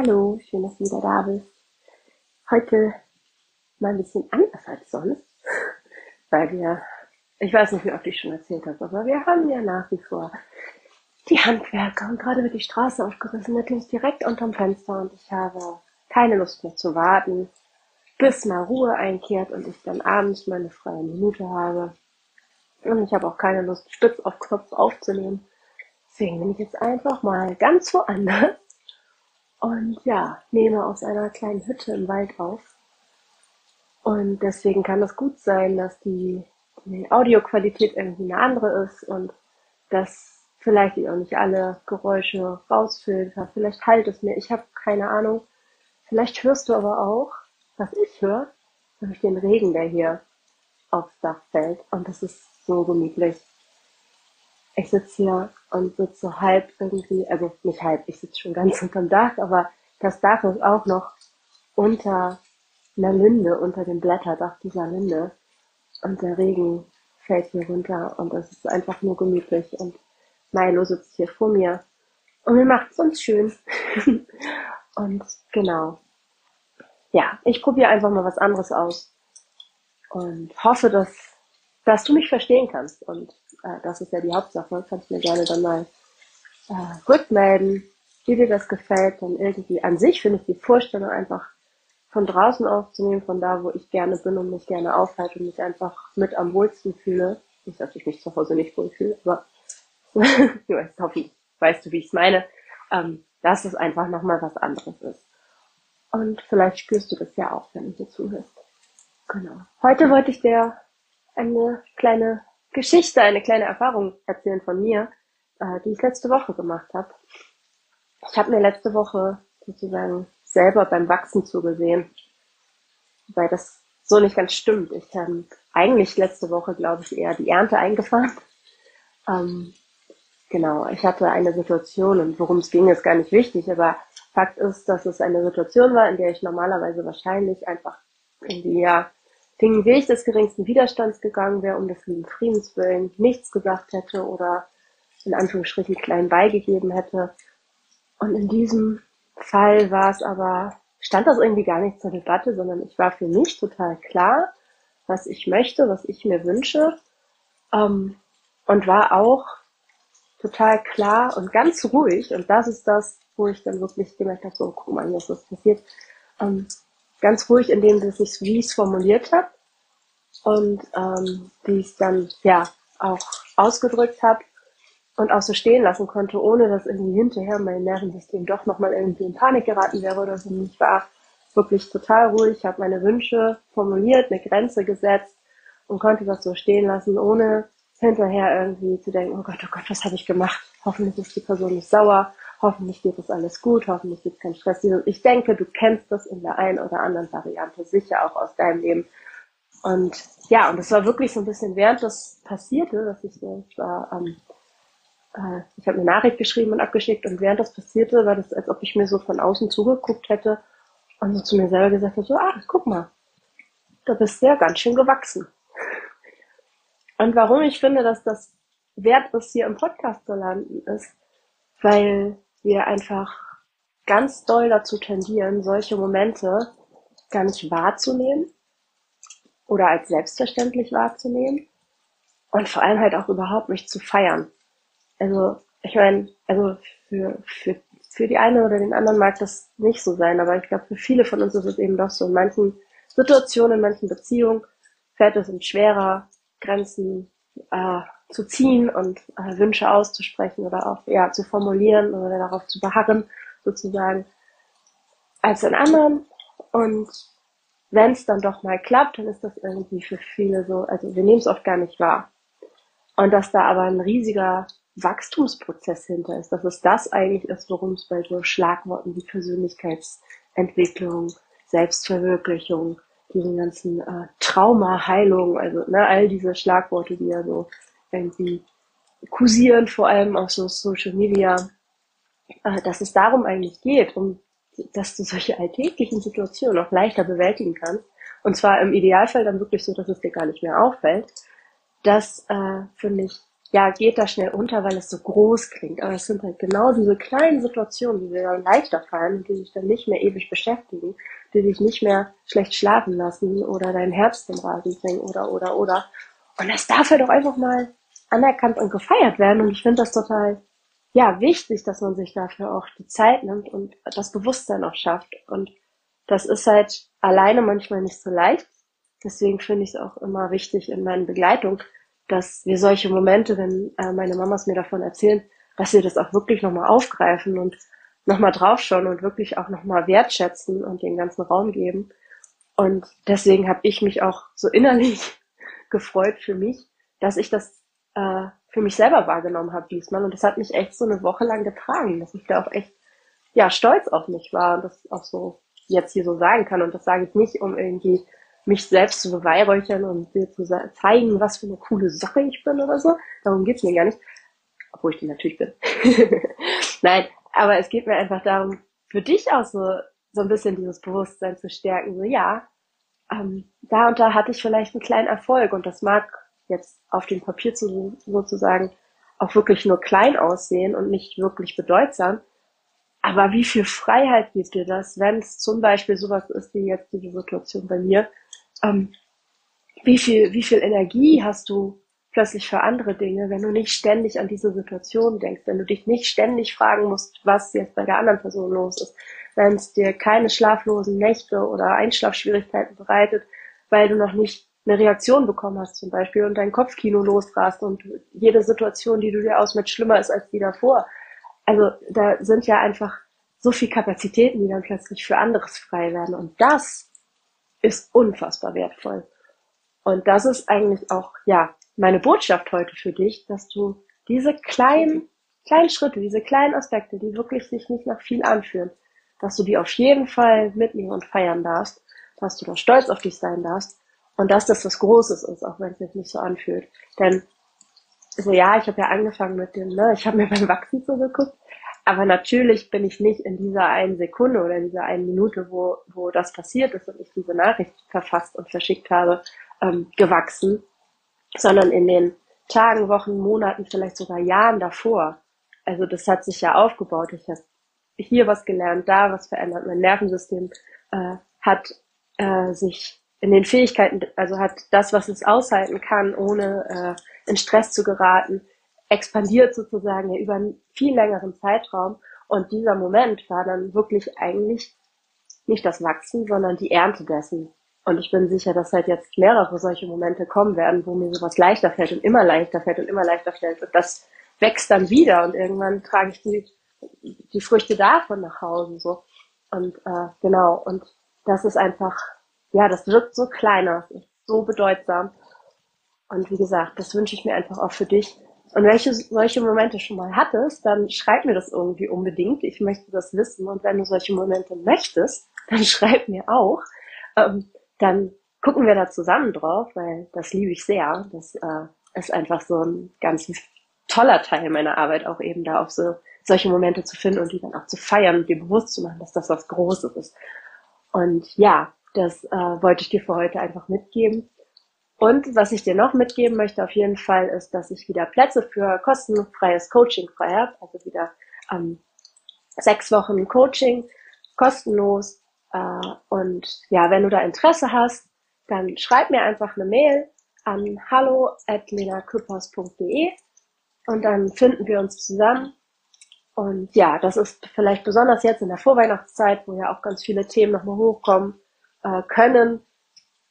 Hallo, schön, dass du wieder da bist. Heute mal ein bisschen anders als sonst, weil wir, ich weiß nicht, wie oft ich schon erzählt habe, aber wir haben ja nach wie vor die Handwerker und gerade wird die Straße aufgerissen, wirklich direkt unterm Fenster und ich habe keine Lust mehr zu warten, bis mal Ruhe einkehrt und ich dann abends meine freie Minute habe. Und ich habe auch keine Lust, Stütz auf Knopf aufzunehmen. Deswegen bin ich jetzt einfach mal ganz woanders und ja, nehme aus einer kleinen Hütte im Wald auf. Und deswegen kann es gut sein, dass die, die Audioqualität irgendwie eine andere ist und dass vielleicht ich auch nicht alle Geräusche rausfilter. Vielleicht halt es mir. Ich habe keine Ahnung. Vielleicht hörst du aber auch, was ich höre, nämlich den Regen, der hier aufs Dach fällt. Und das ist so gemütlich ich sitze hier und sitze halb irgendwie, also nicht halb, ich sitze schon ganz unterm Dach, aber das Dach ist auch noch unter einer Linde, unter dem Blätterdach dieser Linde. Und der Regen fällt hier runter und es ist einfach nur gemütlich. Und Milo sitzt hier vor mir und mir macht es uns schön. und genau. Ja, ich probiere einfach mal was anderes aus und hoffe, dass, dass du mich verstehen kannst und äh, das ist ja die Hauptsache, kannst mir gerne dann mal äh, rückmelden, wie dir das gefällt. Dann irgendwie an sich finde ich die Vorstellung einfach von draußen aufzunehmen, von da, wo ich gerne bin und mich gerne aufhalte und mich einfach mit am wohlsten fühle. Nicht, dass ich mich zu Hause nicht wohl fühle, aber du weißt, hoffe, weißt du, wie ich es meine, ähm, dass es einfach nochmal was anderes ist. Und vielleicht spürst du das ja auch, wenn du dir zuhörst. Genau. Heute wollte ich dir eine kleine Geschichte, eine kleine Erfahrung erzählen von mir, äh, die ich letzte Woche gemacht habe. Ich habe mir letzte Woche sozusagen selber beim Wachsen zugesehen, weil das so nicht ganz stimmt. Ich habe eigentlich letzte Woche, glaube ich, eher die Ernte eingefahren. Ähm, genau, ich hatte eine Situation und worum es ging, ist gar nicht wichtig, aber Fakt ist, dass es eine Situation war, in der ich normalerweise wahrscheinlich einfach irgendwie ja den Weg des geringsten Widerstands gegangen wäre, um des lieben Friedens willen, nichts gesagt hätte oder in Anführungsstrichen klein beigegeben hätte. Und in diesem Fall war es aber, stand das irgendwie gar nicht zur Debatte, sondern ich war für mich total klar, was ich möchte, was ich mir wünsche. Ähm, und war auch total klar und ganz ruhig. Und das ist das, wo ich dann wirklich gemerkt habe, so, guck mal, was ist passiert. Ähm, ganz ruhig in dem, dass ich wie es formuliert habe und ähm, die ich dann ja auch ausgedrückt habe und auch so stehen lassen konnte, ohne dass irgendwie hinterher mein Nervensystem doch nochmal irgendwie in Panik geraten wäre oder so. Ich war wirklich total ruhig, habe meine Wünsche formuliert, eine Grenze gesetzt und konnte das so stehen lassen, ohne hinterher irgendwie zu denken, oh Gott, oh Gott, was habe ich gemacht? Hoffentlich ist die Person nicht sauer, hoffentlich geht das alles gut, hoffentlich gibt es keinen Stress. Ich denke, du kennst das in der einen oder anderen Variante sicher auch aus deinem Leben. Und ja, und es war wirklich so ein bisschen während das passierte, dass ich so, ich war ähm, äh, ich habe eine Nachricht geschrieben und abgeschickt und während das passierte, war das, als ob ich mir so von außen zugeguckt hätte und so zu mir selber gesagt habe, so, ah, guck mal, da bist du ja ganz schön gewachsen. Und warum ich finde, dass das wert ist, hier im Podcast zu landen, ist, weil wir einfach ganz doll dazu tendieren, solche Momente gar nicht wahrzunehmen oder als selbstverständlich wahrzunehmen und vor allem halt auch überhaupt nicht zu feiern. Also ich meine, also für, für, für die eine oder den anderen mag das nicht so sein, aber ich glaube, für viele von uns ist es eben doch so. In manchen Situationen, in manchen Beziehungen fällt es uns schwerer, Grenzen äh, zu ziehen und äh, Wünsche auszusprechen oder auch ja zu formulieren oder darauf zu beharren sozusagen als in anderen und wenn es dann doch mal klappt, dann ist das irgendwie für viele so, also wir nehmen es oft gar nicht wahr. Und dass da aber ein riesiger Wachstumsprozess hinter ist, dass es das eigentlich ist, worum es bei so Schlagworten wie Persönlichkeitsentwicklung, Selbstverwirklichung, diesen ganzen äh, Trauma, Heilung, also ne, all diese Schlagworte, die ja so irgendwie kursieren, vor allem auf so Social Media, äh, dass es darum eigentlich geht, um dass du solche alltäglichen Situationen auch leichter bewältigen kannst. Und zwar im Idealfall dann wirklich so, dass es dir gar nicht mehr auffällt. Das äh, finde ich ja, geht da schnell unter, weil es so groß klingt. Aber es sind halt genau diese kleinen Situationen, die dir dann leichter fallen und die dich dann nicht mehr ewig beschäftigen, die dich nicht mehr schlecht schlafen lassen oder dein Herz zum Rasen bringen oder, oder, oder. Und das darf halt auch einfach mal anerkannt und gefeiert werden. Und ich finde das total, ja, wichtig, dass man sich dafür auch die Zeit nimmt und das Bewusstsein auch schafft. Und das ist halt alleine manchmal nicht so leicht. Deswegen finde ich es auch immer wichtig in meinen Begleitung, dass wir solche Momente, wenn äh, meine Mamas mir davon erzählen, dass wir das auch wirklich nochmal aufgreifen und nochmal draufschauen und wirklich auch nochmal wertschätzen und den ganzen Raum geben. Und deswegen habe ich mich auch so innerlich gefreut für mich, dass ich das äh, für mich selber wahrgenommen habe diesmal. Und das hat mich echt so eine Woche lang getragen, dass ich da auch echt ja stolz auf mich war und das auch so jetzt hier so sagen kann. Und das sage ich nicht, um irgendwie mich selbst zu beweihräuchern und dir zu zeigen, was für eine coole Sache ich bin oder so. Darum geht's mir gar nicht. Obwohl ich die natürlich bin. Nein, aber es geht mir einfach darum, für dich auch so, so ein bisschen dieses Bewusstsein zu stärken. So, ja, ähm, da und da hatte ich vielleicht einen kleinen Erfolg und das mag jetzt auf dem Papier zu, sozusagen auch wirklich nur klein aussehen und nicht wirklich bedeutsam. Aber wie viel Freiheit gibt dir das, wenn es zum Beispiel sowas ist wie jetzt diese Situation bei mir, ähm, wie viel, wie viel Energie hast du plötzlich für andere Dinge, wenn du nicht ständig an diese Situation denkst, wenn du dich nicht ständig fragen musst, was jetzt bei der anderen Person los ist, wenn es dir keine schlaflosen Nächte oder Einschlafschwierigkeiten bereitet, weil du noch nicht eine Reaktion bekommen hast zum Beispiel und dein Kopfkino losrast und jede Situation, die du dir ausmachst, schlimmer ist als die davor. Also da sind ja einfach so viel Kapazitäten, die dann plötzlich für anderes frei werden. Und das ist unfassbar wertvoll. Und das ist eigentlich auch, ja, meine Botschaft heute für dich, dass du diese kleinen, kleinen Schritte, diese kleinen Aspekte, die wirklich sich nicht nach viel anfühlen, dass du die auf jeden Fall mitnehmen und feiern darfst, dass du da stolz auf dich sein darfst und dass das was Großes ist, auch wenn es sich nicht so anfühlt. Denn so ja, ich habe ja angefangen mit dem, ne, ich habe mir beim Wachsen zugeguckt aber natürlich bin ich nicht in dieser einen Sekunde oder in dieser einen Minute, wo, wo das passiert ist und ich diese Nachricht verfasst und verschickt habe, ähm, gewachsen, sondern in den Tagen, Wochen, Monaten, vielleicht sogar Jahren davor. Also das hat sich ja aufgebaut. Ich habe hier was gelernt, da was verändert. Mein Nervensystem äh, hat äh, sich in den Fähigkeiten, also hat das, was es aushalten kann, ohne äh, in Stress zu geraten, expandiert sozusagen ja über einen viel längeren Zeitraum. Und dieser Moment war dann wirklich eigentlich nicht das Wachsen, sondern die Ernte dessen. Und ich bin sicher, dass halt jetzt mehrere solche Momente kommen werden, wo mir sowas leichter fällt und immer leichter fällt und immer leichter fällt. Und das wächst dann wieder und irgendwann trage ich die, die Früchte davon nach Hause. So. Und äh, genau, und das ist einfach, ja, das wirkt so kleiner, so bedeutsam. Und wie gesagt, das wünsche ich mir einfach auch für dich, und wenn du solche Momente schon mal hattest, dann schreib mir das irgendwie unbedingt. Ich möchte das wissen. Und wenn du solche Momente möchtest, dann schreib mir auch. Ähm, dann gucken wir da zusammen drauf, weil das liebe ich sehr. Das äh, ist einfach so ein ganz toller Teil meiner Arbeit, auch eben da auf so solche Momente zu finden und die dann auch zu feiern und dir bewusst zu machen, dass das was Großes ist. Und ja, das äh, wollte ich dir für heute einfach mitgeben. Und was ich dir noch mitgeben möchte auf jeden Fall ist, dass ich wieder Plätze für kostenfreies Coaching frei habe. Also wieder ähm, sechs Wochen Coaching, kostenlos. Äh, und ja, wenn du da Interesse hast, dann schreib mir einfach eine Mail an hallo@lenaküppers.de und dann finden wir uns zusammen. Und ja, das ist vielleicht besonders jetzt in der Vorweihnachtszeit, wo ja auch ganz viele Themen nochmal hochkommen äh, können,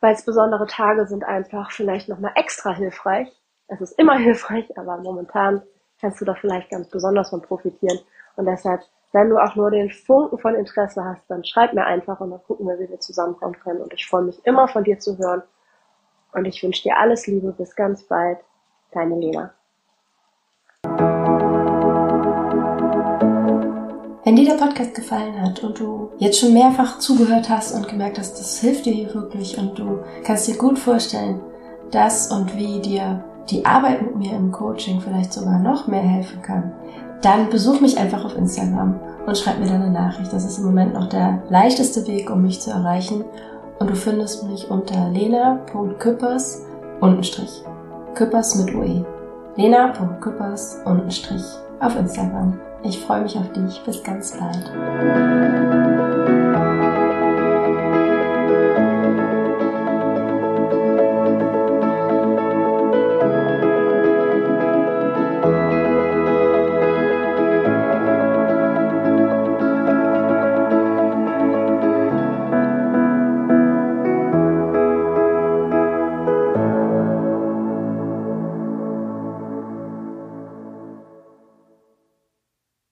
weil es besondere Tage sind einfach vielleicht nochmal extra hilfreich. Es ist immer hilfreich, aber momentan kannst du da vielleicht ganz besonders von profitieren. Und deshalb, wenn du auch nur den Funken von Interesse hast, dann schreib mir einfach und dann gucken wir, wie wir zusammenkommen können. Und ich freue mich immer von dir zu hören. Und ich wünsche dir alles Liebe. Bis ganz bald. Deine Lena. Wenn dir der Podcast gefallen hat und du jetzt schon mehrfach zugehört hast und gemerkt hast, das hilft dir hier wirklich und du kannst dir gut vorstellen, dass und wie dir die Arbeit mit mir im Coaching vielleicht sogar noch mehr helfen kann, dann besuch mich einfach auf Instagram und schreib mir deine Nachricht. Das ist im Moment noch der leichteste Weg, um mich zu erreichen. Und du findest mich unter lena.küppers untenstrich. Küppers mit UE. lena.küppers untenstrich auf Instagram. Ich freue mich auf dich. Bis ganz bald.